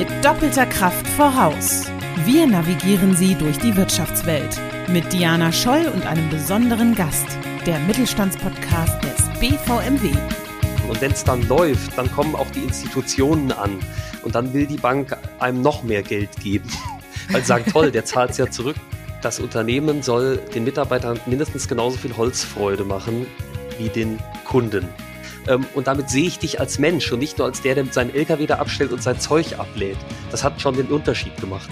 mit doppelter Kraft voraus. Wir navigieren Sie durch die Wirtschaftswelt mit Diana Scholl und einem besonderen Gast, der Mittelstandspodcast des BVMW. Und wenn es dann läuft, dann kommen auch die Institutionen an und dann will die Bank einem noch mehr Geld geben. Weil sie sagen, toll, der zahlt es ja zurück. Das Unternehmen soll den Mitarbeitern mindestens genauso viel Holzfreude machen wie den Kunden. Ähm, und damit sehe ich dich als Mensch und nicht nur als der, der seinen LKW da abstellt und sein Zeug ablädt. Das hat schon den Unterschied gemacht.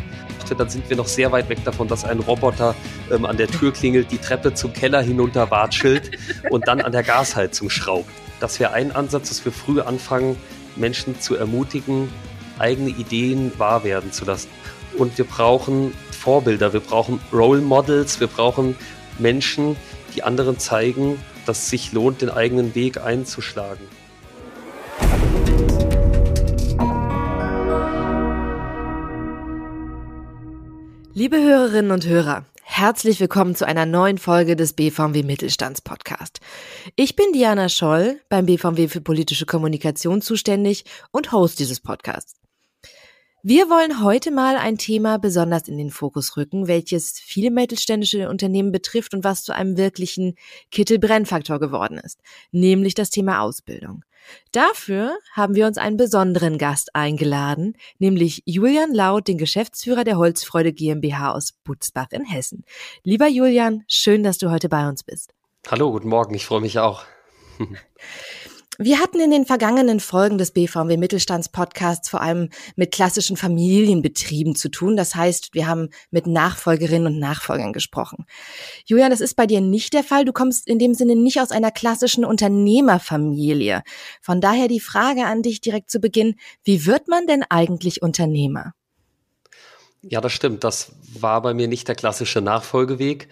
Dann sind wir noch sehr weit weg davon, dass ein Roboter ähm, an der Tür klingelt, die Treppe zum Keller hinunter watschelt und dann an der Gasheizung schraubt. Das wäre ein Ansatz, dass wir früh anfangen, Menschen zu ermutigen, eigene Ideen wahr werden zu lassen. Und wir brauchen Vorbilder, wir brauchen Role Models, wir brauchen Menschen, die anderen zeigen, dass es sich lohnt, den eigenen Weg einzuschlagen. Liebe Hörerinnen und Hörer, herzlich willkommen zu einer neuen Folge des BVMW Mittelstandspodcast. Ich bin Diana Scholl, beim BVMW für politische Kommunikation zuständig und Host dieses Podcasts. Wir wollen heute mal ein Thema besonders in den Fokus rücken, welches viele mittelständische Unternehmen betrifft und was zu einem wirklichen Kittelbrennfaktor geworden ist, nämlich das Thema Ausbildung. Dafür haben wir uns einen besonderen Gast eingeladen, nämlich Julian Laut, den Geschäftsführer der Holzfreude GmbH aus Butzbach in Hessen. Lieber Julian, schön, dass du heute bei uns bist. Hallo, guten Morgen, ich freue mich auch. Wir hatten in den vergangenen Folgen des BVMW Mittelstandspodcasts vor allem mit klassischen Familienbetrieben zu tun. Das heißt, wir haben mit Nachfolgerinnen und Nachfolgern gesprochen. Julian, das ist bei dir nicht der Fall. Du kommst in dem Sinne nicht aus einer klassischen Unternehmerfamilie. Von daher die Frage an dich direkt zu Beginn. Wie wird man denn eigentlich Unternehmer? Ja, das stimmt. Das war bei mir nicht der klassische Nachfolgeweg,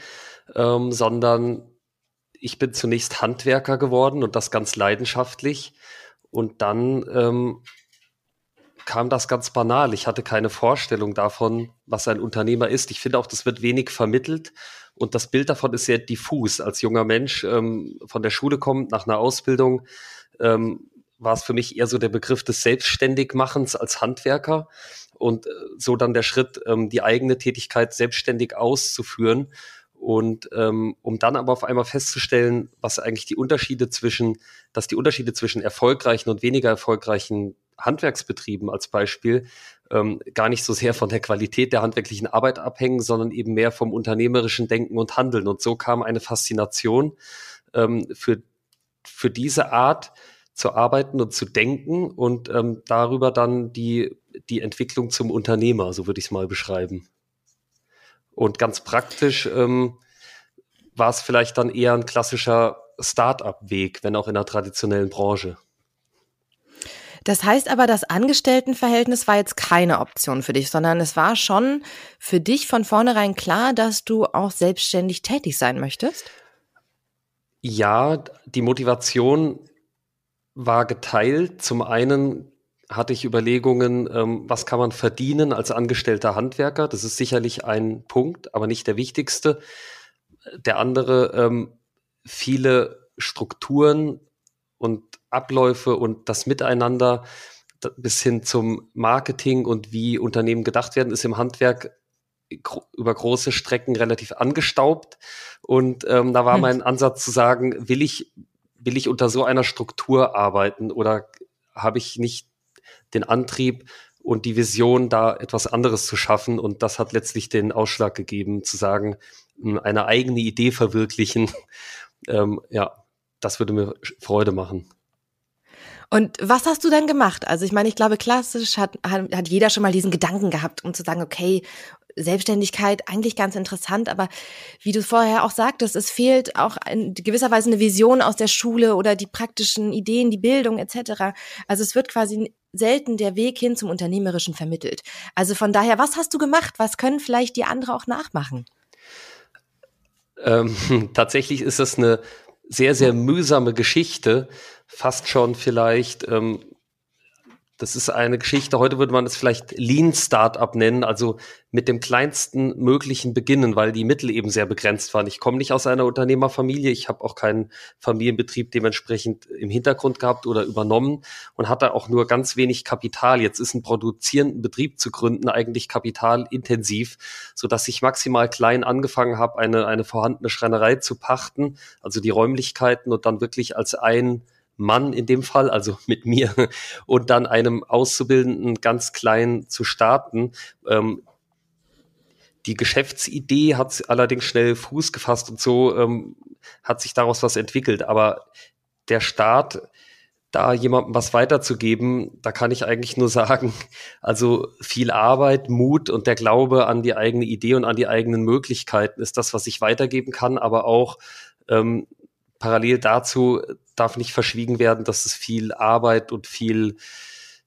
ähm, sondern ich bin zunächst Handwerker geworden und das ganz leidenschaftlich. Und dann ähm, kam das ganz banal. Ich hatte keine Vorstellung davon, was ein Unternehmer ist. Ich finde auch, das wird wenig vermittelt. Und das Bild davon ist sehr diffus. Als junger Mensch ähm, von der Schule kommt, nach einer Ausbildung, ähm, war es für mich eher so der Begriff des Selbstständigmachens als Handwerker und äh, so dann der Schritt, ähm, die eigene Tätigkeit selbstständig auszuführen. Und ähm, um dann aber auf einmal festzustellen, was eigentlich die Unterschiede zwischen, dass die Unterschiede zwischen erfolgreichen und weniger erfolgreichen Handwerksbetrieben als Beispiel ähm, gar nicht so sehr von der Qualität der handwerklichen Arbeit abhängen, sondern eben mehr vom unternehmerischen Denken und Handeln. Und so kam eine Faszination ähm, für, für diese Art zu arbeiten und zu denken und ähm, darüber dann die, die Entwicklung zum Unternehmer, so würde ich es mal beschreiben. Und ganz praktisch ähm, war es vielleicht dann eher ein klassischer Start-up-Weg, wenn auch in einer traditionellen Branche. Das heißt aber, das Angestelltenverhältnis war jetzt keine Option für dich, sondern es war schon für dich von vornherein klar, dass du auch selbstständig tätig sein möchtest? Ja, die Motivation war geteilt. Zum einen hatte ich Überlegungen, ähm, was kann man verdienen als angestellter Handwerker. Das ist sicherlich ein Punkt, aber nicht der wichtigste. Der andere, ähm, viele Strukturen und Abläufe und das Miteinander bis hin zum Marketing und wie Unternehmen gedacht werden, ist im Handwerk über große Strecken relativ angestaubt. Und ähm, da war hm. mein Ansatz zu sagen, will ich, will ich unter so einer Struktur arbeiten oder habe ich nicht den Antrieb und die Vision, da etwas anderes zu schaffen. Und das hat letztlich den Ausschlag gegeben, zu sagen, hm, eine eigene Idee verwirklichen. Ähm, ja, das würde mir Freude machen. Und was hast du dann gemacht? Also ich meine, ich glaube, klassisch hat, hat, hat jeder schon mal diesen Gedanken gehabt, um zu sagen, okay, Selbstständigkeit eigentlich ganz interessant, aber wie du vorher auch sagtest, es fehlt auch in gewisser Weise eine Vision aus der Schule oder die praktischen Ideen, die Bildung etc. Also es wird quasi selten der Weg hin zum Unternehmerischen vermittelt. Also von daher, was hast du gemacht? Was können vielleicht die andere auch nachmachen? Ähm, tatsächlich ist es eine sehr, sehr mühsame Geschichte, fast schon vielleicht ähm, das ist eine Geschichte, heute würde man es vielleicht Lean Startup nennen, also mit dem kleinsten möglichen beginnen, weil die Mittel eben sehr begrenzt waren. Ich komme nicht aus einer Unternehmerfamilie, ich habe auch keinen Familienbetrieb dementsprechend im Hintergrund gehabt oder übernommen und hatte auch nur ganz wenig Kapital. Jetzt ist ein produzierenden Betrieb zu gründen eigentlich kapitalintensiv, so dass ich maximal klein angefangen habe, eine, eine vorhandene Schreinerei zu pachten, also die Räumlichkeiten und dann wirklich als ein Mann in dem Fall, also mit mir, und dann einem Auszubildenden ganz klein zu starten. Ähm, die Geschäftsidee hat allerdings schnell Fuß gefasst und so ähm, hat sich daraus was entwickelt. Aber der Start, da jemandem was weiterzugeben, da kann ich eigentlich nur sagen, also viel Arbeit, Mut und der Glaube an die eigene Idee und an die eigenen Möglichkeiten ist das, was ich weitergeben kann, aber auch ähm, parallel dazu darf nicht verschwiegen werden, dass es viel Arbeit und viel,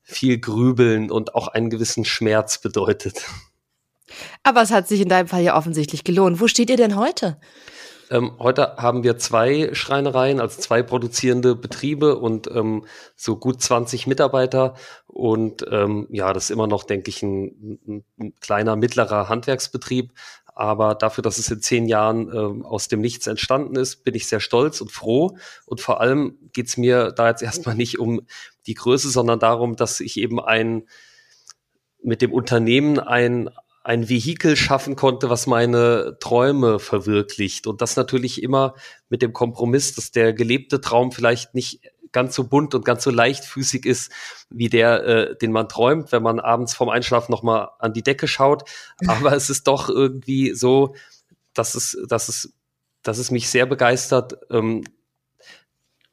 viel Grübeln und auch einen gewissen Schmerz bedeutet. Aber es hat sich in deinem Fall ja offensichtlich gelohnt. Wo steht ihr denn heute? Ähm, heute haben wir zwei Schreinereien, also zwei produzierende Betriebe und ähm, so gut 20 Mitarbeiter. Und ähm, ja, das ist immer noch, denke ich, ein, ein kleiner, mittlerer Handwerksbetrieb. Aber dafür, dass es in zehn Jahren äh, aus dem Nichts entstanden ist, bin ich sehr stolz und froh. Und vor allem geht's mir da jetzt erstmal nicht um die Größe, sondern darum, dass ich eben ein mit dem Unternehmen ein ein Vehikel schaffen konnte, was meine Träume verwirklicht. Und das natürlich immer mit dem Kompromiss, dass der gelebte Traum vielleicht nicht ganz so bunt und ganz so leichtfüßig ist wie der, äh, den man träumt, wenn man abends vorm Einschlafen nochmal an die Decke schaut. Aber es ist doch irgendwie so, dass es, dass es, dass es mich sehr begeistert, ähm,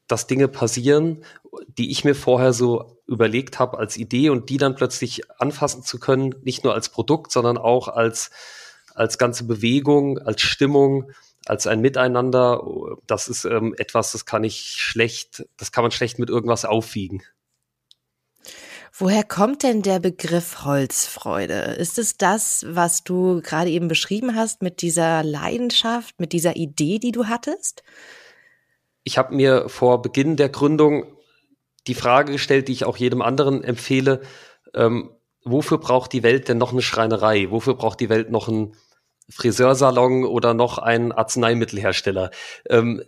dass Dinge passieren, die ich mir vorher so überlegt habe als Idee und die dann plötzlich anfassen zu können, nicht nur als Produkt, sondern auch als, als ganze Bewegung, als Stimmung, als ein Miteinander. Das ist ähm, etwas, das kann ich schlecht, das kann man schlecht mit irgendwas aufwiegen. Woher kommt denn der Begriff Holzfreude? Ist es das, was du gerade eben beschrieben hast mit dieser Leidenschaft, mit dieser Idee, die du hattest? Ich habe mir vor Beginn der Gründung die Frage gestellt, die ich auch jedem anderen empfehle, ähm, wofür braucht die Welt denn noch eine Schreinerei? Wofür braucht die Welt noch ein Friseursalon oder noch ein Arzneimittelhersteller. Ähm,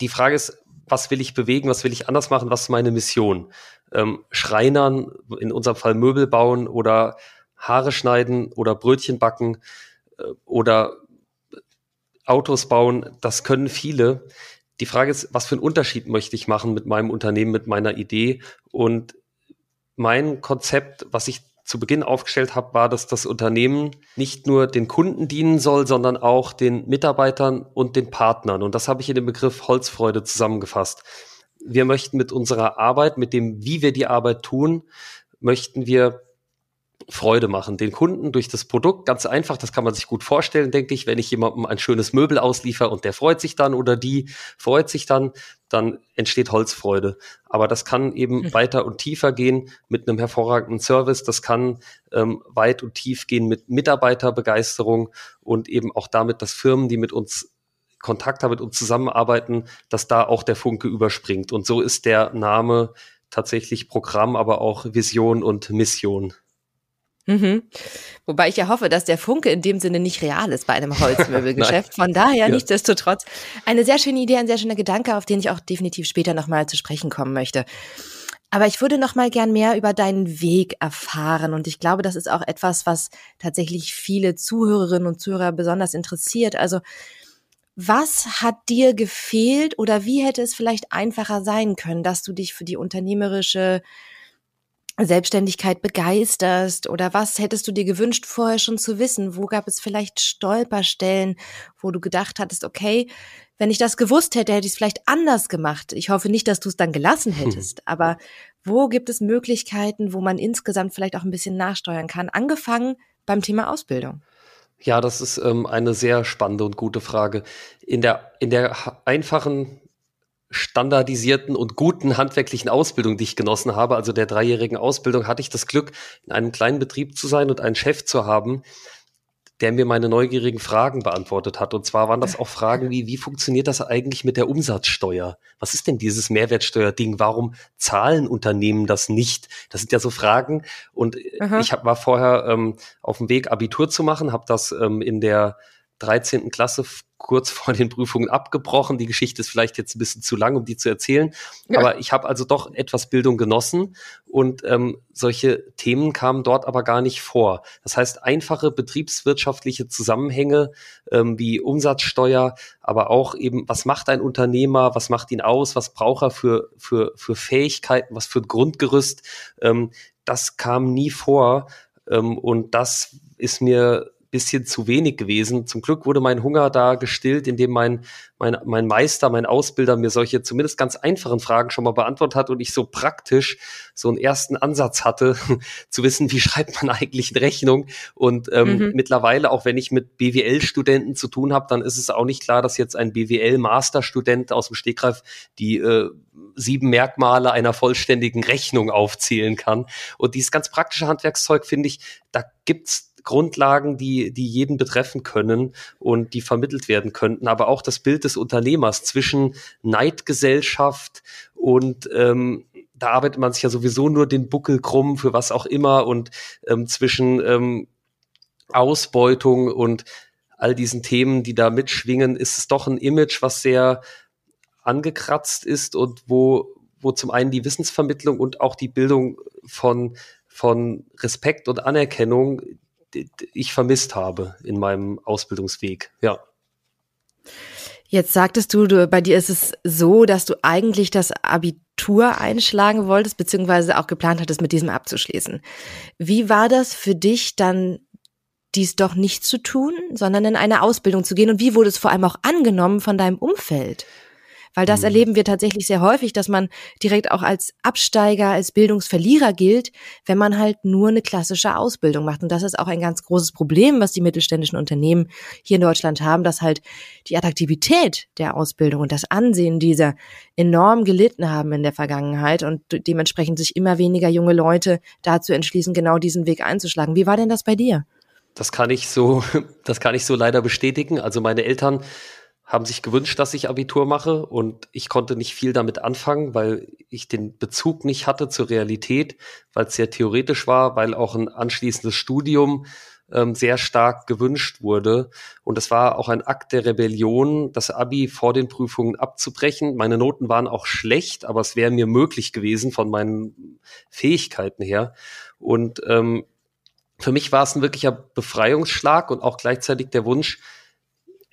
die Frage ist, was will ich bewegen, was will ich anders machen, was ist meine Mission? Ähm, Schreinern, in unserem Fall Möbel bauen oder Haare schneiden oder Brötchen backen äh, oder Autos bauen, das können viele. Die Frage ist, was für einen Unterschied möchte ich machen mit meinem Unternehmen, mit meiner Idee? Und mein Konzept, was ich zu Beginn aufgestellt habe, war, dass das Unternehmen nicht nur den Kunden dienen soll, sondern auch den Mitarbeitern und den Partnern. Und das habe ich in dem Begriff Holzfreude zusammengefasst. Wir möchten mit unserer Arbeit, mit dem, wie wir die Arbeit tun, möchten wir Freude machen. Den Kunden durch das Produkt, ganz einfach, das kann man sich gut vorstellen, denke ich, wenn ich jemandem ein schönes Möbel ausliefer und der freut sich dann oder die freut sich dann, dann entsteht Holzfreude. Aber das kann eben mhm. weiter und tiefer gehen mit einem hervorragenden Service. Das kann ähm, weit und tief gehen mit Mitarbeiterbegeisterung und eben auch damit, dass Firmen, die mit uns Kontakt haben, mit uns zusammenarbeiten, dass da auch der Funke überspringt. Und so ist der Name tatsächlich Programm, aber auch Vision und Mission. Mhm. Wobei ich ja hoffe, dass der Funke in dem Sinne nicht real ist bei einem Holzmöbelgeschäft. Von daher ja. nichtsdestotrotz eine sehr schöne Idee, ein sehr schöner Gedanke, auf den ich auch definitiv später nochmal zu sprechen kommen möchte. Aber ich würde noch mal gern mehr über deinen Weg erfahren und ich glaube, das ist auch etwas, was tatsächlich viele Zuhörerinnen und Zuhörer besonders interessiert. Also was hat dir gefehlt oder wie hätte es vielleicht einfacher sein können, dass du dich für die unternehmerische Selbstständigkeit begeisterst oder was hättest du dir gewünscht, vorher schon zu wissen? Wo gab es vielleicht Stolperstellen, wo du gedacht hattest, okay, wenn ich das gewusst hätte, hätte ich es vielleicht anders gemacht. Ich hoffe nicht, dass du es dann gelassen hm. hättest, hm. aber wo gibt es Möglichkeiten, wo man insgesamt vielleicht auch ein bisschen nachsteuern kann? Angefangen beim Thema Ausbildung. Ja, das ist ähm, eine sehr spannende und gute Frage. In der, in der einfachen standardisierten und guten handwerklichen Ausbildung, die ich genossen habe, also der dreijährigen Ausbildung, hatte ich das Glück, in einem kleinen Betrieb zu sein und einen Chef zu haben, der mir meine neugierigen Fragen beantwortet hat. Und zwar waren das auch Fragen wie, wie funktioniert das eigentlich mit der Umsatzsteuer? Was ist denn dieses Mehrwertsteuerding? Warum zahlen Unternehmen das nicht? Das sind ja so Fragen. Und Aha. ich hab, war vorher ähm, auf dem Weg, Abitur zu machen, habe das ähm, in der 13. Klasse kurz vor den Prüfungen abgebrochen. Die Geschichte ist vielleicht jetzt ein bisschen zu lang, um die zu erzählen. Ja. Aber ich habe also doch etwas Bildung genossen und ähm, solche Themen kamen dort aber gar nicht vor. Das heißt, einfache betriebswirtschaftliche Zusammenhänge ähm, wie Umsatzsteuer, aber auch eben, was macht ein Unternehmer, was macht ihn aus, was braucht er für, für, für Fähigkeiten, was für ein Grundgerüst, ähm, das kam nie vor. Ähm, und das ist mir bisschen zu wenig gewesen. Zum Glück wurde mein Hunger da gestillt, indem mein, mein, mein Meister, mein Ausbilder mir solche zumindest ganz einfachen Fragen schon mal beantwortet hat und ich so praktisch so einen ersten Ansatz hatte, zu wissen, wie schreibt man eigentlich eine Rechnung. Und ähm, mhm. mittlerweile, auch wenn ich mit BWL-Studenten zu tun habe, dann ist es auch nicht klar, dass jetzt ein BWL-Masterstudent aus dem Stegreif die äh, sieben Merkmale einer vollständigen Rechnung aufzählen kann. Und dieses ganz praktische Handwerkszeug, finde ich, da gibt's Grundlagen, die, die jeden betreffen können und die vermittelt werden könnten, aber auch das Bild des Unternehmers zwischen Neidgesellschaft und ähm, da arbeitet man sich ja sowieso nur den Buckel krumm für was auch immer und ähm, zwischen ähm, Ausbeutung und all diesen Themen, die da mitschwingen, ist es doch ein Image, was sehr angekratzt ist und wo, wo zum einen die Wissensvermittlung und auch die Bildung von, von Respekt und Anerkennung, ich vermisst habe in meinem Ausbildungsweg. Ja. Jetzt sagtest du, du, bei dir ist es so, dass du eigentlich das Abitur einschlagen wolltest, beziehungsweise auch geplant hattest, mit diesem abzuschließen. Wie war das für dich dann, dies doch nicht zu tun, sondern in eine Ausbildung zu gehen? Und wie wurde es vor allem auch angenommen von deinem Umfeld? Weil das mhm. erleben wir tatsächlich sehr häufig, dass man direkt auch als Absteiger, als Bildungsverlierer gilt, wenn man halt nur eine klassische Ausbildung macht. Und das ist auch ein ganz großes Problem, was die mittelständischen Unternehmen hier in Deutschland haben, dass halt die Attraktivität der Ausbildung und das Ansehen dieser enorm gelitten haben in der Vergangenheit und dementsprechend sich immer weniger junge Leute dazu entschließen, genau diesen Weg einzuschlagen. Wie war denn das bei dir? Das kann ich so, das kann ich so leider bestätigen. Also meine Eltern haben sich gewünscht, dass ich Abitur mache und ich konnte nicht viel damit anfangen, weil ich den Bezug nicht hatte zur Realität, weil es sehr theoretisch war, weil auch ein anschließendes Studium ähm, sehr stark gewünscht wurde. Und es war auch ein Akt der Rebellion, das Abi vor den Prüfungen abzubrechen. Meine Noten waren auch schlecht, aber es wäre mir möglich gewesen von meinen Fähigkeiten her. Und ähm, für mich war es ein wirklicher Befreiungsschlag und auch gleichzeitig der Wunsch,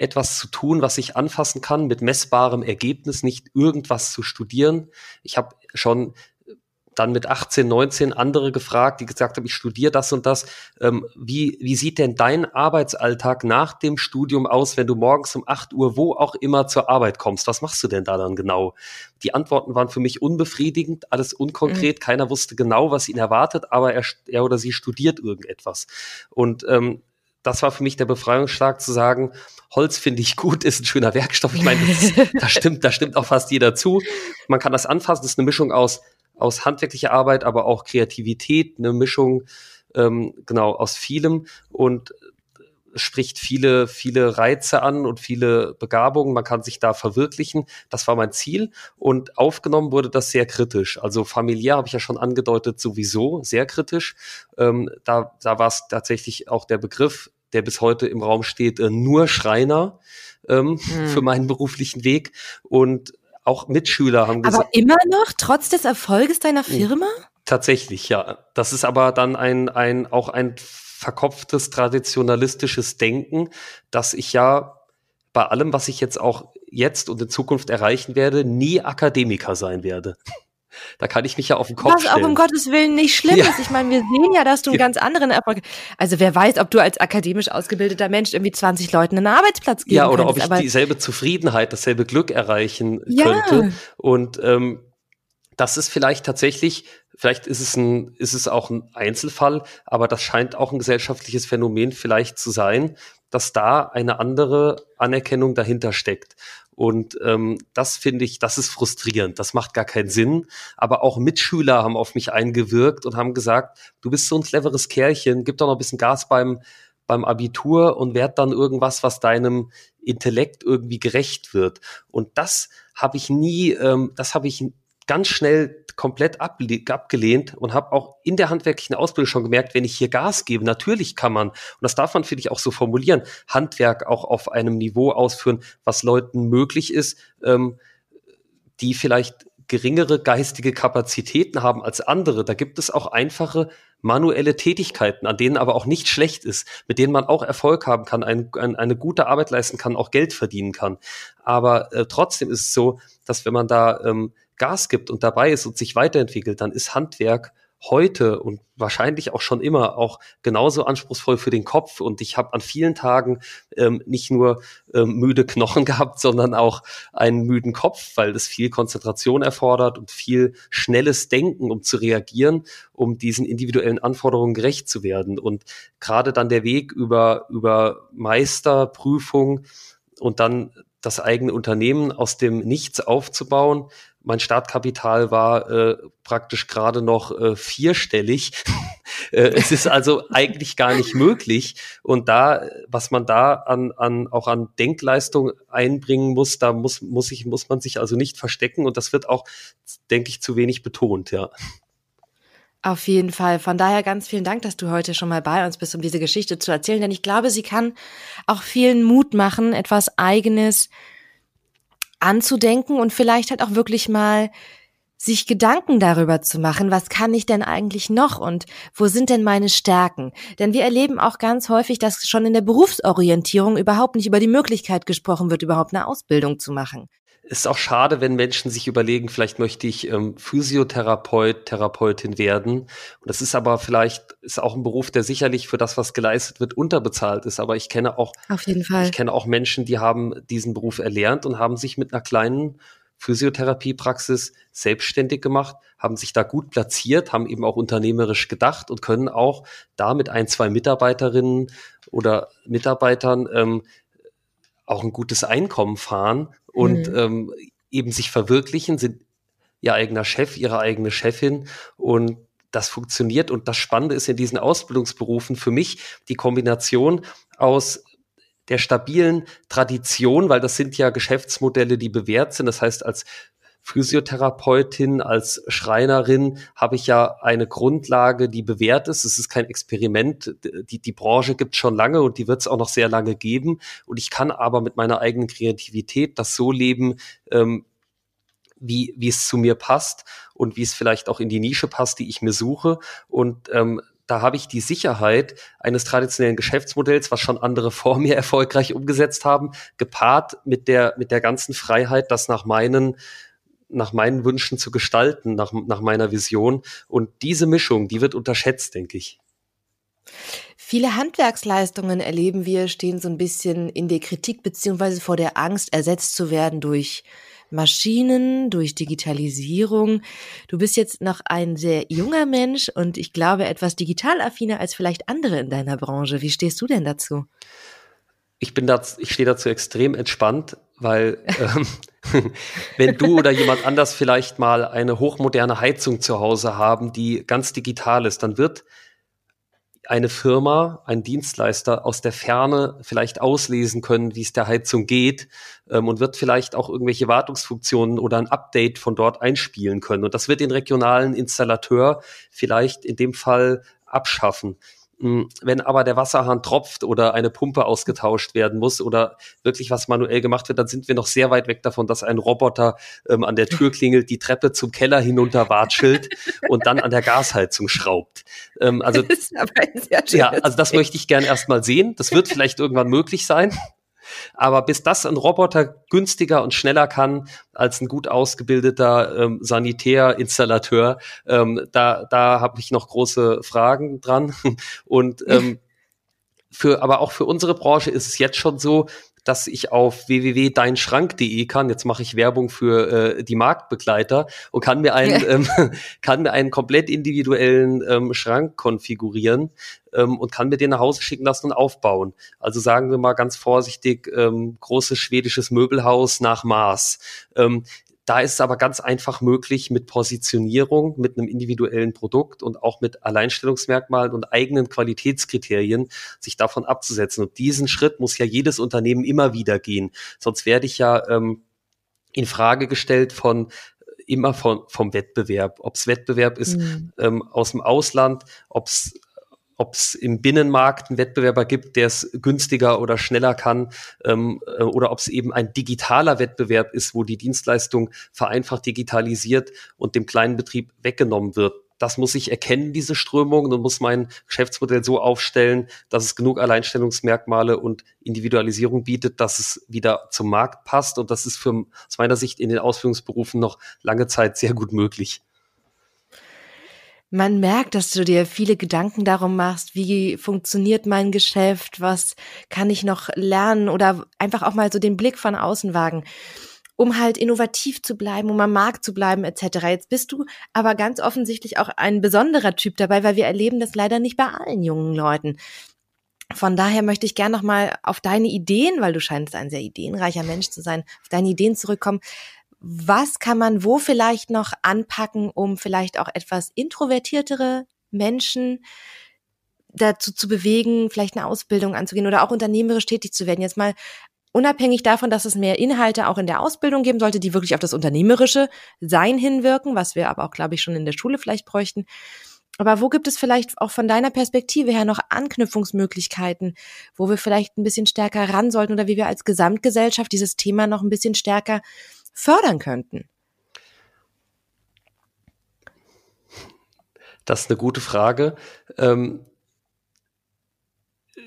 etwas zu tun, was ich anfassen kann, mit messbarem Ergebnis, nicht irgendwas zu studieren. Ich habe schon dann mit 18, 19 andere gefragt, die gesagt haben, ich studiere das und das. Ähm, wie, wie sieht denn dein Arbeitsalltag nach dem Studium aus, wenn du morgens um 8 Uhr wo auch immer zur Arbeit kommst? Was machst du denn da dann genau? Die Antworten waren für mich unbefriedigend, alles unkonkret. Mhm. Keiner wusste genau, was ihn erwartet, aber er, er oder sie studiert irgendetwas. Und ähm, das war für mich der Befreiungsschlag zu sagen, Holz finde ich gut, ist ein schöner Werkstoff. Ich meine, das, das stimmt, da stimmt auch fast jeder zu. Man kann das anfassen, das ist eine Mischung aus, aus handwerklicher Arbeit, aber auch Kreativität, eine Mischung ähm, genau aus vielem und spricht viele, viele Reize an und viele Begabungen. Man kann sich da verwirklichen. Das war mein Ziel. Und aufgenommen wurde das sehr kritisch. Also familiär habe ich ja schon angedeutet, sowieso sehr kritisch. Ähm, da da war es tatsächlich auch der Begriff, der bis heute im Raum steht, äh, nur Schreiner ähm, hm. für meinen beruflichen Weg. Und auch Mitschüler haben gesagt. Aber immer noch, trotz des Erfolges deiner hm. Firma? Tatsächlich, ja. Das ist aber dann ein, ein, auch ein verkopftes, traditionalistisches Denken, dass ich ja bei allem, was ich jetzt auch jetzt und in Zukunft erreichen werde, nie Akademiker sein werde. Da kann ich mich ja auf den Kopf Was stellen. auch um Gottes Willen nicht schlimm ja. ist. Ich meine, wir sehen ja, dass du einen ganz anderen Erfolg. Also wer weiß, ob du als akademisch ausgebildeter Mensch irgendwie 20 Leuten einen Arbeitsplatz geben Ja, oder könntest, ob ich dieselbe Zufriedenheit, dasselbe Glück erreichen ja. könnte. Und ähm, das ist vielleicht tatsächlich, vielleicht ist es ein, ist es auch ein Einzelfall, aber das scheint auch ein gesellschaftliches Phänomen vielleicht zu sein, dass da eine andere Anerkennung dahinter steckt. Und ähm, das finde ich, das ist frustrierend. Das macht gar keinen Sinn. Aber auch Mitschüler haben auf mich eingewirkt und haben gesagt, du bist so ein cleveres Kerlchen, gib doch noch ein bisschen Gas beim, beim Abitur und werd dann irgendwas, was deinem Intellekt irgendwie gerecht wird. Und das habe ich nie, ähm, das habe ich ganz schnell komplett abgelehnt und habe auch in der handwerklichen Ausbildung schon gemerkt, wenn ich hier Gas gebe, natürlich kann man, und das darf man, finde ich, auch so formulieren, Handwerk auch auf einem Niveau ausführen, was Leuten möglich ist, ähm, die vielleicht geringere geistige Kapazitäten haben als andere. Da gibt es auch einfache manuelle Tätigkeiten, an denen aber auch nicht schlecht ist, mit denen man auch Erfolg haben kann, ein, ein, eine gute Arbeit leisten kann, auch Geld verdienen kann. Aber äh, trotzdem ist es so, dass wenn man da ähm, Gas gibt und dabei ist und sich weiterentwickelt, dann ist Handwerk heute und wahrscheinlich auch schon immer auch genauso anspruchsvoll für den Kopf. Und ich habe an vielen Tagen ähm, nicht nur ähm, müde Knochen gehabt, sondern auch einen müden Kopf, weil es viel Konzentration erfordert und viel schnelles Denken, um zu reagieren, um diesen individuellen Anforderungen gerecht zu werden. Und gerade dann der Weg über, über Meisterprüfung und dann das eigene Unternehmen aus dem Nichts aufzubauen, mein Startkapital war äh, praktisch gerade noch äh, vierstellig. äh, es ist also eigentlich gar nicht möglich. Und da, was man da an, an auch an Denkleistung einbringen muss, da muss, muss ich, muss man sich also nicht verstecken. Und das wird auch, denke ich, zu wenig betont, ja. Auf jeden Fall. Von daher ganz vielen Dank, dass du heute schon mal bei uns bist, um diese Geschichte zu erzählen. Denn ich glaube, sie kann auch vielen Mut machen, etwas Eigenes anzudenken und vielleicht halt auch wirklich mal sich Gedanken darüber zu machen, was kann ich denn eigentlich noch und wo sind denn meine Stärken? Denn wir erleben auch ganz häufig, dass schon in der Berufsorientierung überhaupt nicht über die Möglichkeit gesprochen wird, überhaupt eine Ausbildung zu machen ist auch schade, wenn Menschen sich überlegen, vielleicht möchte ich ähm, Physiotherapeut, Therapeutin werden. Und das ist aber vielleicht, ist auch ein Beruf, der sicherlich für das, was geleistet wird, unterbezahlt ist. Aber ich kenne auch, auf jeden Fall. Ich kenne auch Menschen, die haben diesen Beruf erlernt und haben sich mit einer kleinen Physiotherapiepraxis selbstständig gemacht, haben sich da gut platziert, haben eben auch unternehmerisch gedacht und können auch da mit ein, zwei Mitarbeiterinnen oder Mitarbeitern ähm, auch ein gutes Einkommen fahren und mhm. ähm, eben sich verwirklichen, sind ihr eigener Chef, ihre eigene Chefin und das funktioniert. Und das Spannende ist in diesen Ausbildungsberufen für mich die Kombination aus der stabilen Tradition, weil das sind ja Geschäftsmodelle, die bewährt sind. Das heißt, als Physiotherapeutin, als Schreinerin habe ich ja eine Grundlage, die bewährt ist. Es ist kein Experiment. Die, die Branche gibt schon lange und die wird es auch noch sehr lange geben. Und ich kann aber mit meiner eigenen Kreativität das so leben, ähm, wie, wie es zu mir passt und wie es vielleicht auch in die Nische passt, die ich mir suche. Und ähm, da habe ich die Sicherheit eines traditionellen Geschäftsmodells, was schon andere vor mir erfolgreich umgesetzt haben, gepaart mit der, mit der ganzen Freiheit, das nach meinen nach meinen Wünschen zu gestalten, nach, nach meiner Vision. Und diese Mischung, die wird unterschätzt, denke ich. Viele Handwerksleistungen erleben wir, stehen so ein bisschen in der Kritik beziehungsweise vor der Angst, ersetzt zu werden durch Maschinen, durch Digitalisierung. Du bist jetzt noch ein sehr junger Mensch und ich glaube etwas digital affiner als vielleicht andere in deiner Branche. Wie stehst du denn dazu? Ich bin da, ich stehe dazu extrem entspannt, weil ähm, wenn du oder jemand anders vielleicht mal eine hochmoderne Heizung zu Hause haben, die ganz digital ist, dann wird eine Firma, ein Dienstleister aus der Ferne vielleicht auslesen können, wie es der Heizung geht ähm, und wird vielleicht auch irgendwelche Wartungsfunktionen oder ein Update von dort einspielen können. Und das wird den regionalen Installateur vielleicht in dem Fall abschaffen. Hm, wenn aber der Wasserhahn tropft oder eine Pumpe ausgetauscht werden muss oder wirklich was manuell gemacht wird, dann sind wir noch sehr weit weg davon, dass ein Roboter ähm, an der Tür klingelt, die Treppe zum Keller hinunter watschelt und dann an der Gasheizung schraubt. Ähm, also, ja, also das möchte ich gern erstmal sehen. Das wird vielleicht irgendwann möglich sein. Aber bis das ein Roboter günstiger und schneller kann als ein gut ausgebildeter ähm, Sanitärinstallateur, ähm, da, da habe ich noch große Fragen dran. Und ähm, für, aber auch für unsere Branche ist es jetzt schon so, dass ich auf www.deinschrank.de kann. Jetzt mache ich Werbung für äh, die Marktbegleiter und kann mir einen, ähm, kann mir einen komplett individuellen ähm, Schrank konfigurieren ähm, und kann mir den nach Hause schicken lassen und aufbauen. Also sagen wir mal ganz vorsichtig, ähm, großes schwedisches Möbelhaus nach Maß. Ähm, da ist es aber ganz einfach möglich, mit Positionierung, mit einem individuellen Produkt und auch mit Alleinstellungsmerkmalen und eigenen Qualitätskriterien sich davon abzusetzen. Und diesen Schritt muss ja jedes Unternehmen immer wieder gehen. Sonst werde ich ja ähm, in Frage gestellt von immer von, vom Wettbewerb. Ob es Wettbewerb ist mhm. ähm, aus dem Ausland, ob es ob es im Binnenmarkt einen Wettbewerber gibt, der es günstiger oder schneller kann, ähm, äh, oder ob es eben ein digitaler Wettbewerb ist, wo die Dienstleistung vereinfacht digitalisiert und dem kleinen Betrieb weggenommen wird. Das muss ich erkennen, diese Strömung, und muss mein Geschäftsmodell so aufstellen, dass es genug Alleinstellungsmerkmale und Individualisierung bietet, dass es wieder zum Markt passt. Und das ist für, aus meiner Sicht in den Ausführungsberufen noch lange Zeit sehr gut möglich. Man merkt, dass du dir viele Gedanken darum machst, wie funktioniert mein Geschäft, was kann ich noch lernen oder einfach auch mal so den Blick von außen wagen, um halt innovativ zu bleiben, um am Markt zu bleiben etc. Jetzt bist du aber ganz offensichtlich auch ein besonderer Typ dabei, weil wir erleben das leider nicht bei allen jungen Leuten. Von daher möchte ich gerne noch mal auf deine Ideen, weil du scheinst ein sehr ideenreicher Mensch zu sein, auf deine Ideen zurückkommen was kann man wo vielleicht noch anpacken, um vielleicht auch etwas introvertiertere Menschen dazu zu bewegen, vielleicht eine Ausbildung anzugehen oder auch unternehmerisch tätig zu werden. Jetzt mal unabhängig davon, dass es mehr Inhalte auch in der Ausbildung geben sollte, die wirklich auf das unternehmerische Sein hinwirken, was wir aber auch, glaube ich, schon in der Schule vielleicht bräuchten. Aber wo gibt es vielleicht auch von deiner Perspektive her noch Anknüpfungsmöglichkeiten, wo wir vielleicht ein bisschen stärker ran sollten oder wie wir als Gesamtgesellschaft dieses Thema noch ein bisschen stärker fördern könnten? Das ist eine gute Frage. Ähm,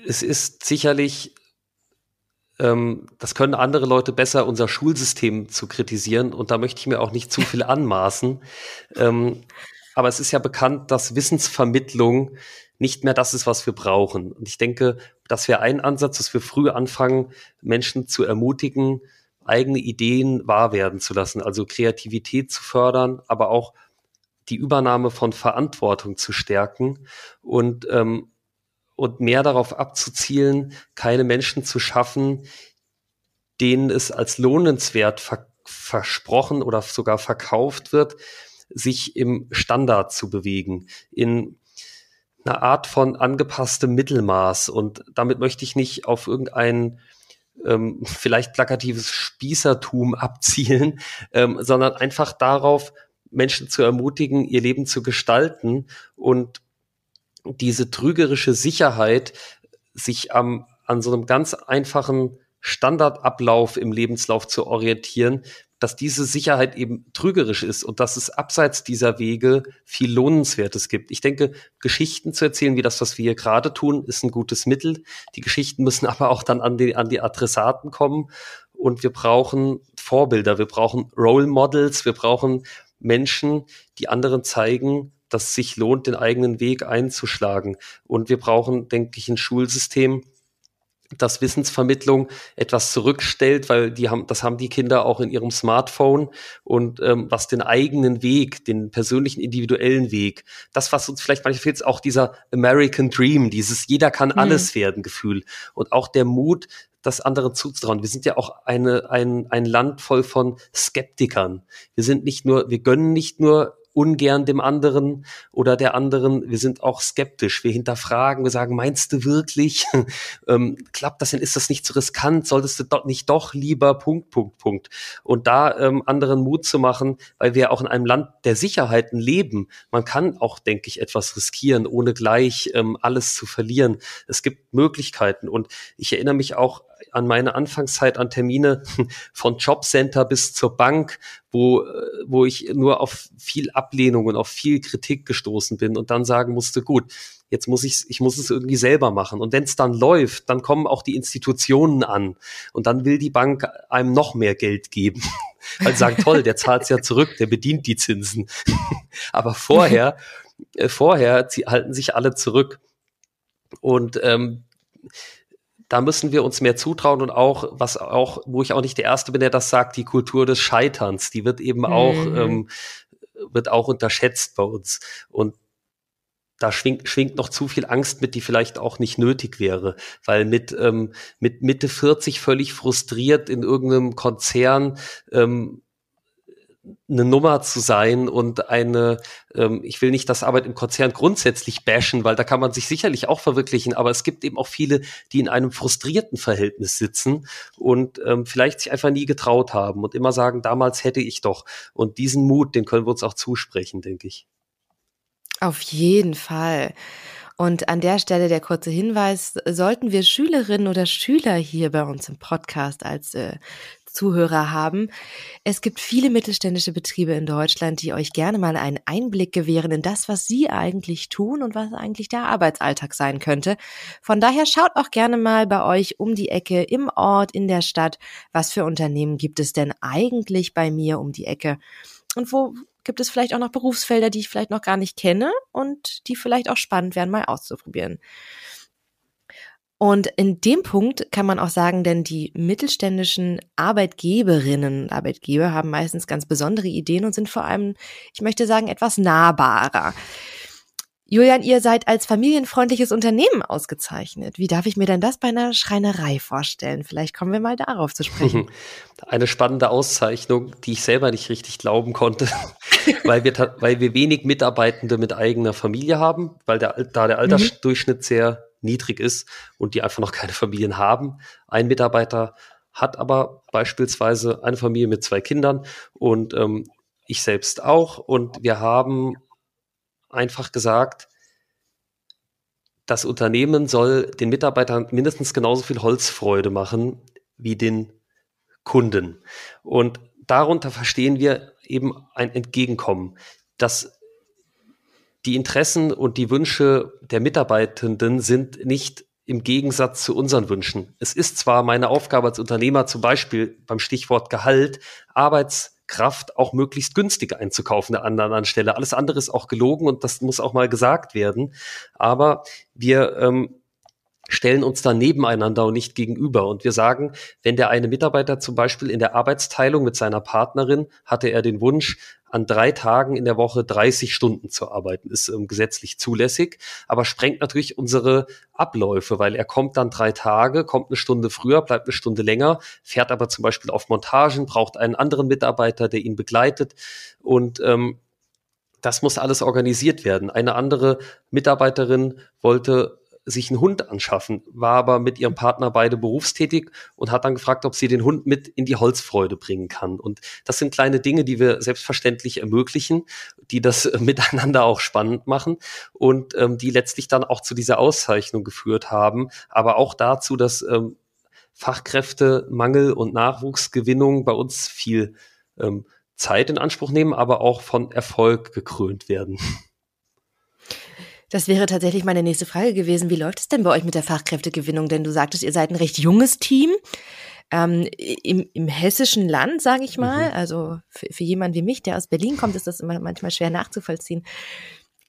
es ist sicherlich, ähm, das können andere Leute besser, unser Schulsystem zu kritisieren und da möchte ich mir auch nicht zu viel anmaßen. ähm, aber es ist ja bekannt, dass Wissensvermittlung nicht mehr das ist, was wir brauchen. Und ich denke, das wäre ein Ansatz, dass wir früh anfangen, Menschen zu ermutigen, eigene Ideen wahr werden zu lassen, also Kreativität zu fördern, aber auch die Übernahme von Verantwortung zu stärken und, ähm, und mehr darauf abzuzielen, keine Menschen zu schaffen, denen es als lohnenswert ver versprochen oder sogar verkauft wird, sich im Standard zu bewegen, in einer Art von angepasstem Mittelmaß. Und damit möchte ich nicht auf irgendeinen ähm, vielleicht plakatives Spießertum abzielen, ähm, sondern einfach darauf, Menschen zu ermutigen, ihr Leben zu gestalten und diese trügerische Sicherheit, sich am, an so einem ganz einfachen Standardablauf im Lebenslauf zu orientieren, dass diese Sicherheit eben trügerisch ist und dass es abseits dieser Wege viel Lohnenswertes gibt. Ich denke, Geschichten zu erzählen, wie das, was wir hier gerade tun, ist ein gutes Mittel. Die Geschichten müssen aber auch dann an die, an die Adressaten kommen. Und wir brauchen Vorbilder, wir brauchen Role Models, wir brauchen Menschen, die anderen zeigen, dass es sich lohnt, den eigenen Weg einzuschlagen. Und wir brauchen, denke ich, ein Schulsystem, dass Wissensvermittlung etwas zurückstellt, weil die haben, das haben die Kinder auch in ihrem Smartphone und ähm, was den eigenen Weg, den persönlichen individuellen Weg, das was uns vielleicht manchmal fehlt, ist auch dieser American Dream, dieses jeder kann mhm. alles werden Gefühl und auch der Mut, das anderen zuzutrauen. Wir sind ja auch eine, ein, ein Land voll von Skeptikern. Wir sind nicht nur, wir gönnen nicht nur ungern dem anderen oder der anderen. Wir sind auch skeptisch. Wir hinterfragen, wir sagen, meinst du wirklich? ähm, klappt das denn? Ist das nicht zu riskant? Solltest du doch nicht doch lieber Punkt, Punkt, Punkt. Und da ähm, anderen Mut zu machen, weil wir auch in einem Land der Sicherheiten leben. Man kann auch, denke ich, etwas riskieren, ohne gleich ähm, alles zu verlieren. Es gibt Möglichkeiten. Und ich erinnere mich auch an meine Anfangszeit an Termine von Jobcenter bis zur Bank, wo, äh, wo ich nur auf viel Ablehnung und auf viel Kritik gestoßen bin und dann sagen musste, gut, jetzt muss ich, ich muss es irgendwie selber machen. Und wenn es dann läuft, dann kommen auch die Institutionen an und dann will die Bank einem noch mehr Geld geben. Weil sie sagen, toll, der zahlt es ja zurück, der bedient die Zinsen. Aber vorher, äh, vorher halten sich alle zurück. Und ähm, da müssen wir uns mehr zutrauen und auch, was auch, wo ich auch nicht der Erste bin, der das sagt, die Kultur des Scheiterns, die wird eben mhm. auch, ähm, wird auch unterschätzt bei uns. Und da schwingt, schwingt noch zu viel Angst mit, die vielleicht auch nicht nötig wäre, weil mit, ähm, mit Mitte 40 völlig frustriert in irgendeinem Konzern ähm, eine Nummer zu sein und eine, ähm, ich will nicht das Arbeit im Konzern grundsätzlich bashen, weil da kann man sich sicherlich auch verwirklichen, aber es gibt eben auch viele, die in einem frustrierten Verhältnis sitzen und ähm, vielleicht sich einfach nie getraut haben und immer sagen, damals hätte ich doch. Und diesen Mut, den können wir uns auch zusprechen, denke ich. Auf jeden Fall. Und an der Stelle der kurze Hinweis, sollten wir Schülerinnen oder Schüler hier bei uns im Podcast als äh, Zuhörer haben. Es gibt viele mittelständische Betriebe in Deutschland, die euch gerne mal einen Einblick gewähren in das, was sie eigentlich tun und was eigentlich der Arbeitsalltag sein könnte. Von daher schaut auch gerne mal bei euch um die Ecke im Ort, in der Stadt. Was für Unternehmen gibt es denn eigentlich bei mir um die Ecke? Und wo gibt es vielleicht auch noch Berufsfelder, die ich vielleicht noch gar nicht kenne und die vielleicht auch spannend wären, mal auszuprobieren. Und in dem Punkt kann man auch sagen, denn die mittelständischen Arbeitgeberinnen und Arbeitgeber haben meistens ganz besondere Ideen und sind vor allem, ich möchte sagen, etwas nahbarer. Julian, ihr seid als familienfreundliches Unternehmen ausgezeichnet. Wie darf ich mir denn das bei einer Schreinerei vorstellen? Vielleicht kommen wir mal darauf zu sprechen. Eine spannende Auszeichnung, die ich selber nicht richtig glauben konnte, weil, wir, weil wir wenig Mitarbeitende mit eigener Familie haben, weil der, da der mhm. Altersdurchschnitt sehr niedrig ist und die einfach noch keine Familien haben. Ein Mitarbeiter hat aber beispielsweise eine Familie mit zwei Kindern und ähm, ich selbst auch. Und wir haben einfach gesagt, das Unternehmen soll den Mitarbeitern mindestens genauso viel Holzfreude machen wie den Kunden. Und darunter verstehen wir eben ein Entgegenkommen, dass die Interessen und die Wünsche der Mitarbeitenden sind nicht im Gegensatz zu unseren Wünschen. Es ist zwar meine Aufgabe als Unternehmer, zum Beispiel beim Stichwort Gehalt, Arbeits Kraft auch möglichst günstig einzukaufen der anderen Stelle. Alles andere ist auch gelogen und das muss auch mal gesagt werden. Aber wir ähm, stellen uns da nebeneinander und nicht gegenüber. Und wir sagen, wenn der eine Mitarbeiter zum Beispiel in der Arbeitsteilung mit seiner Partnerin hatte er den Wunsch, an drei Tagen in der Woche 30 Stunden zu arbeiten, ist ähm, gesetzlich zulässig, aber sprengt natürlich unsere Abläufe, weil er kommt dann drei Tage, kommt eine Stunde früher, bleibt eine Stunde länger, fährt aber zum Beispiel auf Montagen, braucht einen anderen Mitarbeiter, der ihn begleitet und ähm, das muss alles organisiert werden. Eine andere Mitarbeiterin wollte sich einen Hund anschaffen, war aber mit ihrem Partner beide berufstätig und hat dann gefragt, ob sie den Hund mit in die Holzfreude bringen kann. Und das sind kleine Dinge, die wir selbstverständlich ermöglichen, die das miteinander auch spannend machen und ähm, die letztlich dann auch zu dieser Auszeichnung geführt haben, aber auch dazu, dass ähm, Fachkräftemangel und Nachwuchsgewinnung bei uns viel ähm, Zeit in Anspruch nehmen, aber auch von Erfolg gekrönt werden. Das wäre tatsächlich meine nächste Frage gewesen. Wie läuft es denn bei euch mit der Fachkräftegewinnung? Denn du sagtest, ihr seid ein recht junges Team. Ähm, im, im hessischen Land, sage ich mal, mhm. also für, für jemanden wie mich, der aus Berlin kommt, ist das immer manchmal schwer nachzuvollziehen.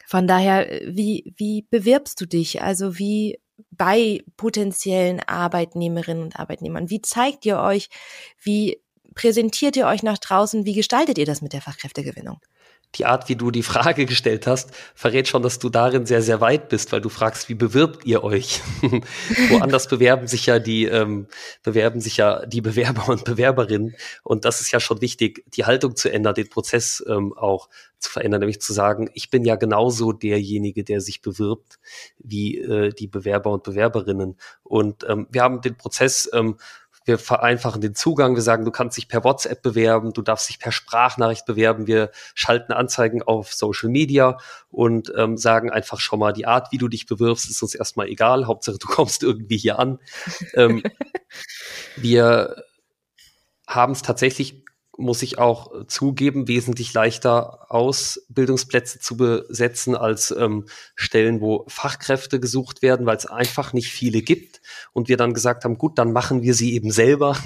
Von daher, wie, wie bewirbst du dich? Also wie bei potenziellen Arbeitnehmerinnen und Arbeitnehmern? Wie zeigt ihr euch? Wie präsentiert ihr euch nach draußen? Wie gestaltet ihr das mit der Fachkräftegewinnung? Die Art, wie du die Frage gestellt hast, verrät schon, dass du darin sehr, sehr weit bist, weil du fragst, wie bewirbt ihr euch? Woanders bewerben sich ja die, ähm, bewerben sich ja die Bewerber und Bewerberinnen. Und das ist ja schon wichtig, die Haltung zu ändern, den Prozess ähm, auch zu verändern, nämlich zu sagen, ich bin ja genauso derjenige, der sich bewirbt, wie äh, die Bewerber und Bewerberinnen. Und ähm, wir haben den Prozess ähm, wir vereinfachen den Zugang. Wir sagen, du kannst dich per WhatsApp bewerben, du darfst dich per Sprachnachricht bewerben. Wir schalten Anzeigen auf Social Media und ähm, sagen einfach schon mal, die Art, wie du dich bewirbst, ist uns erstmal egal. Hauptsache, du kommst irgendwie hier an. ähm, wir haben es tatsächlich muss ich auch zugeben, wesentlich leichter Ausbildungsplätze zu besetzen als ähm, Stellen, wo Fachkräfte gesucht werden, weil es einfach nicht viele gibt. Und wir dann gesagt haben, gut, dann machen wir sie eben selber.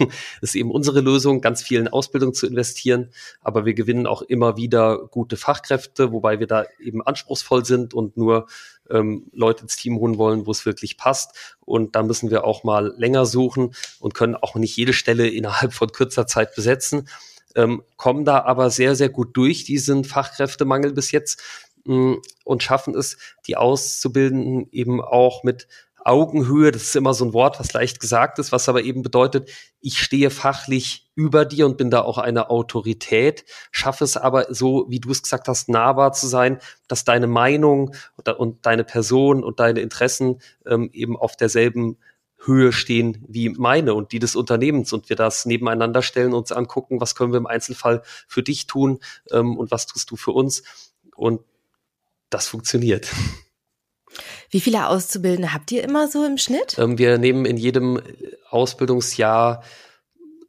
Das ist eben unsere Lösung, ganz viel in Ausbildung zu investieren. Aber wir gewinnen auch immer wieder gute Fachkräfte, wobei wir da eben anspruchsvoll sind und nur ähm, Leute ins Team holen wollen, wo es wirklich passt. Und da müssen wir auch mal länger suchen und können auch nicht jede Stelle innerhalb von kürzer Zeit besetzen ähm, kommen da aber sehr, sehr gut durch diesen Fachkräftemangel bis jetzt mh, mm, und schaffen es, die Auszubildenden eben auch mit Augenhöhe, das ist immer so ein Wort, was leicht gesagt ist, was aber eben bedeutet, ich stehe fachlich über dir und bin da auch eine Autorität, schaffe es aber so, wie du es gesagt hast, nahbar zu sein, dass deine Meinung und deine Person und deine Interessen ähm, eben auf derselben Höhe stehen wie meine und die des Unternehmens und wir das nebeneinander stellen, uns angucken, was können wir im Einzelfall für dich tun ähm, und was tust du für uns und das funktioniert. Wie viele Auszubildende habt ihr immer so im Schnitt? Ähm, wir nehmen in jedem Ausbildungsjahr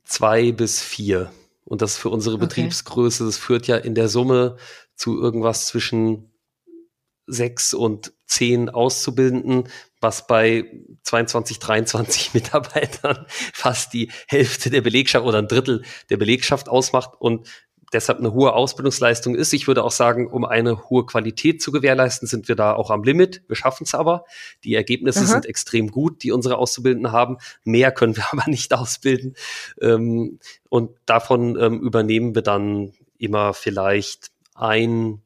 zwei bis vier. Und das für unsere. Betriebsgröße, das führt ja in der Summe zu irgendwas zwischen sechs und zehn Auszubildenden, was bei 22, 23 Mitarbeitern fast die Hälfte der Belegschaft oder ein Drittel der Belegschaft ausmacht. Und deshalb eine hohe Ausbildungsleistung ist. Ich würde auch sagen, um eine hohe Qualität zu gewährleisten, sind wir da auch am Limit. Wir schaffen es aber. Die Ergebnisse Aha. sind extrem gut, die unsere Auszubildenden haben. Mehr können wir aber nicht ausbilden. Ähm, und davon ähm, übernehmen wir dann immer vielleicht ein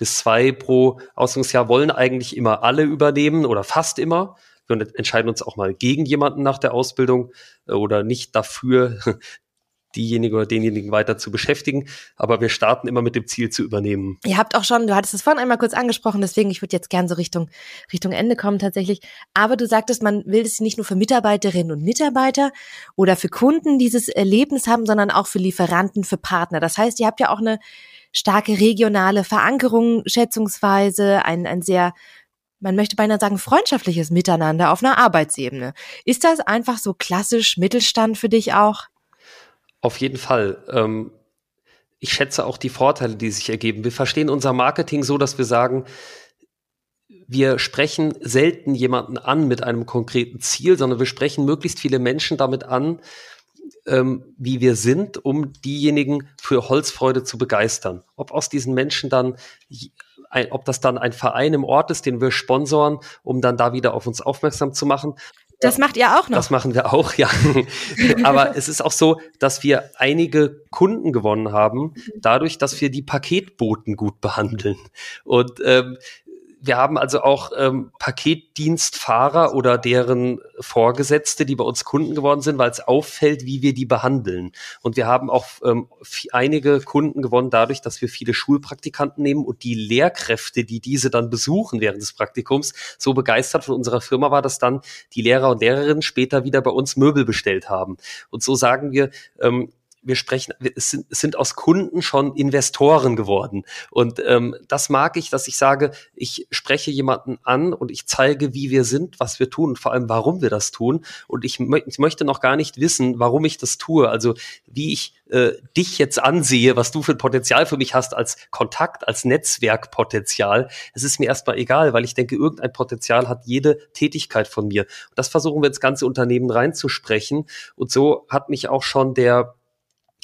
bis zwei pro Ausbildungsjahr wollen eigentlich immer alle übernehmen oder fast immer. Wir entscheiden uns auch mal gegen jemanden nach der Ausbildung äh, oder nicht dafür, diejenige oder denjenigen weiter zu beschäftigen. Aber wir starten immer mit dem Ziel zu übernehmen. Ihr habt auch schon, du hattest es vorhin einmal kurz angesprochen, deswegen ich würde jetzt gern so Richtung, Richtung Ende kommen tatsächlich. Aber du sagtest, man will es nicht nur für Mitarbeiterinnen und Mitarbeiter oder für Kunden dieses Erlebnis haben, sondern auch für Lieferanten, für Partner. Das heißt, ihr habt ja auch eine starke regionale Verankerung, schätzungsweise, ein, ein sehr man möchte beinahe sagen, freundschaftliches Miteinander auf einer Arbeitsebene. Ist das einfach so klassisch Mittelstand für dich auch? Auf jeden Fall. Ähm, ich schätze auch die Vorteile, die sich ergeben. Wir verstehen unser Marketing so, dass wir sagen, wir sprechen selten jemanden an mit einem konkreten Ziel, sondern wir sprechen möglichst viele Menschen damit an, ähm, wie wir sind, um diejenigen für Holzfreude zu begeistern. Ob aus diesen Menschen dann, ein, ob das dann ein Verein im Ort ist, den wir sponsoren, um dann da wieder auf uns aufmerksam zu machen, das macht ihr auch noch. Das machen wir auch, ja. Aber es ist auch so, dass wir einige Kunden gewonnen haben, dadurch, dass wir die Paketboten gut behandeln. Und ähm, wir haben also auch ähm, Paketdienstfahrer oder deren Vorgesetzte, die bei uns Kunden geworden sind, weil es auffällt, wie wir die behandeln. Und wir haben auch ähm, einige Kunden gewonnen dadurch, dass wir viele Schulpraktikanten nehmen und die Lehrkräfte, die diese dann besuchen während des Praktikums, so begeistert von unserer Firma war, dass dann die Lehrer und Lehrerinnen später wieder bei uns Möbel bestellt haben. Und so sagen wir, ähm, wir sprechen, es sind, es sind aus Kunden schon Investoren geworden. Und ähm, das mag ich, dass ich sage, ich spreche jemanden an und ich zeige, wie wir sind, was wir tun und vor allem, warum wir das tun. Und ich, mö ich möchte noch gar nicht wissen, warum ich das tue. Also wie ich äh, dich jetzt ansehe, was du für ein Potenzial für mich hast als Kontakt, als Netzwerkpotenzial. Es ist mir erstmal egal, weil ich denke, irgendein Potenzial hat jede Tätigkeit von mir. Und das versuchen wir ins ganze Unternehmen reinzusprechen. Und so hat mich auch schon der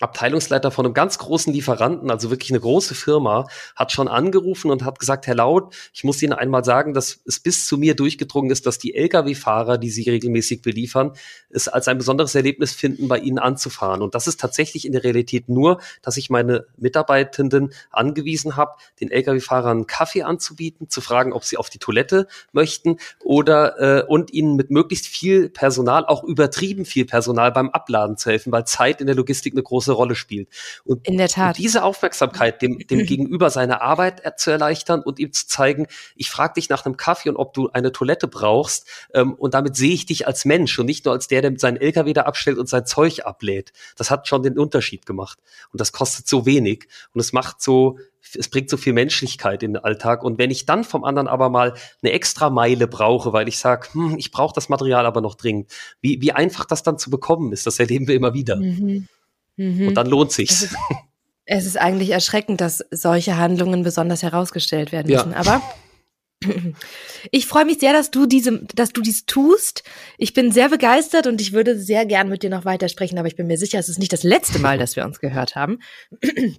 Abteilungsleiter von einem ganz großen Lieferanten, also wirklich eine große Firma, hat schon angerufen und hat gesagt, Herr Laut, ich muss Ihnen einmal sagen, dass es bis zu mir durchgedrungen ist, dass die Lkw-Fahrer, die Sie regelmäßig beliefern, es als ein besonderes Erlebnis finden, bei Ihnen anzufahren. Und das ist tatsächlich in der Realität nur, dass ich meine Mitarbeitenden angewiesen habe, den Lkw-Fahrern Kaffee anzubieten, zu fragen, ob sie auf die Toilette möchten oder äh, und ihnen mit möglichst viel Personal, auch übertrieben viel Personal beim Abladen zu helfen, weil Zeit in der Logistik eine große große Rolle spielt. Und, In der Tat. Diese Aufmerksamkeit dem, dem Gegenüber seine Arbeit zu erleichtern und ihm zu zeigen, ich frage dich nach einem Kaffee und ob du eine Toilette brauchst. Ähm, und damit sehe ich dich als Mensch und nicht nur als der, der seinen LKW da abstellt und sein Zeug ablädt. Das hat schon den Unterschied gemacht. Und das kostet so wenig. Und es macht so es bringt so viel Menschlichkeit in den Alltag. Und wenn ich dann vom anderen aber mal eine extra Meile brauche, weil ich sage, hm, ich brauche das Material aber noch dringend, wie, wie einfach das dann zu bekommen ist, das erleben wir immer wieder. Mhm. Mhm. Und dann lohnt sich's. Es ist, es ist eigentlich erschreckend, dass solche Handlungen besonders herausgestellt werden müssen. Ja. Aber ich freue mich sehr, dass du diese, dass du dies tust. Ich bin sehr begeistert und ich würde sehr gern mit dir noch weitersprechen, aber ich bin mir sicher, es ist nicht das letzte Mal, dass wir uns gehört haben.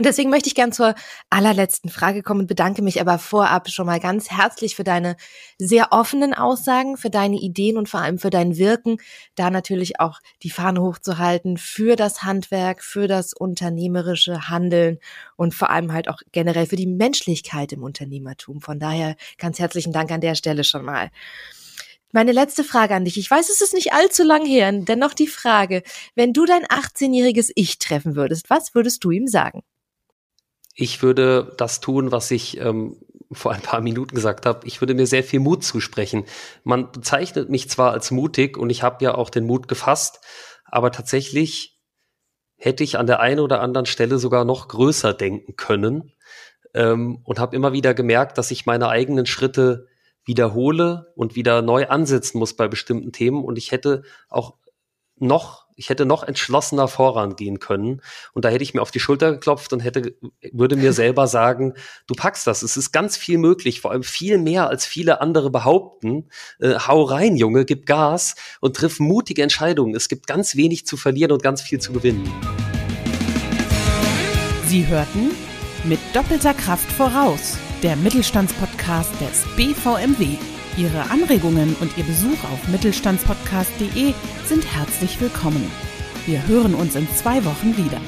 Deswegen möchte ich gern zur allerletzten Frage kommen und bedanke mich aber vorab schon mal ganz herzlich für deine sehr offenen Aussagen, für deine Ideen und vor allem für dein Wirken, da natürlich auch die Fahne hochzuhalten für das Handwerk, für das unternehmerische Handeln und vor allem halt auch generell für die Menschlichkeit im Unternehmertum. Von daher ganz herzlichen Dank an der Stelle schon mal. Meine letzte Frage an dich. Ich weiß, es ist nicht allzu lang her, dennoch die Frage, wenn du dein 18-jähriges Ich treffen würdest, was würdest du ihm sagen? Ich würde das tun, was ich ähm, vor ein paar Minuten gesagt habe. Ich würde mir sehr viel Mut zusprechen. Man bezeichnet mich zwar als mutig und ich habe ja auch den Mut gefasst, aber tatsächlich hätte ich an der einen oder anderen Stelle sogar noch größer denken können ähm, und habe immer wieder gemerkt, dass ich meine eigenen Schritte wiederhole und wieder neu ansetzen muss bei bestimmten Themen. Und ich hätte auch noch, ich hätte noch entschlossener vorangehen können. Und da hätte ich mir auf die Schulter geklopft und hätte, würde mir selber sagen, du packst das. Es ist ganz viel möglich, vor allem viel mehr als viele andere behaupten. Äh, hau rein, Junge, gib Gas und triff mutige Entscheidungen. Es gibt ganz wenig zu verlieren und ganz viel zu gewinnen. Sie hörten mit doppelter Kraft voraus der Mittelstandspodcast des BVMW. Ihre Anregungen und Ihr Besuch auf mittelstandspodcast.de sind herzlich willkommen. Wir hören uns in zwei Wochen wieder.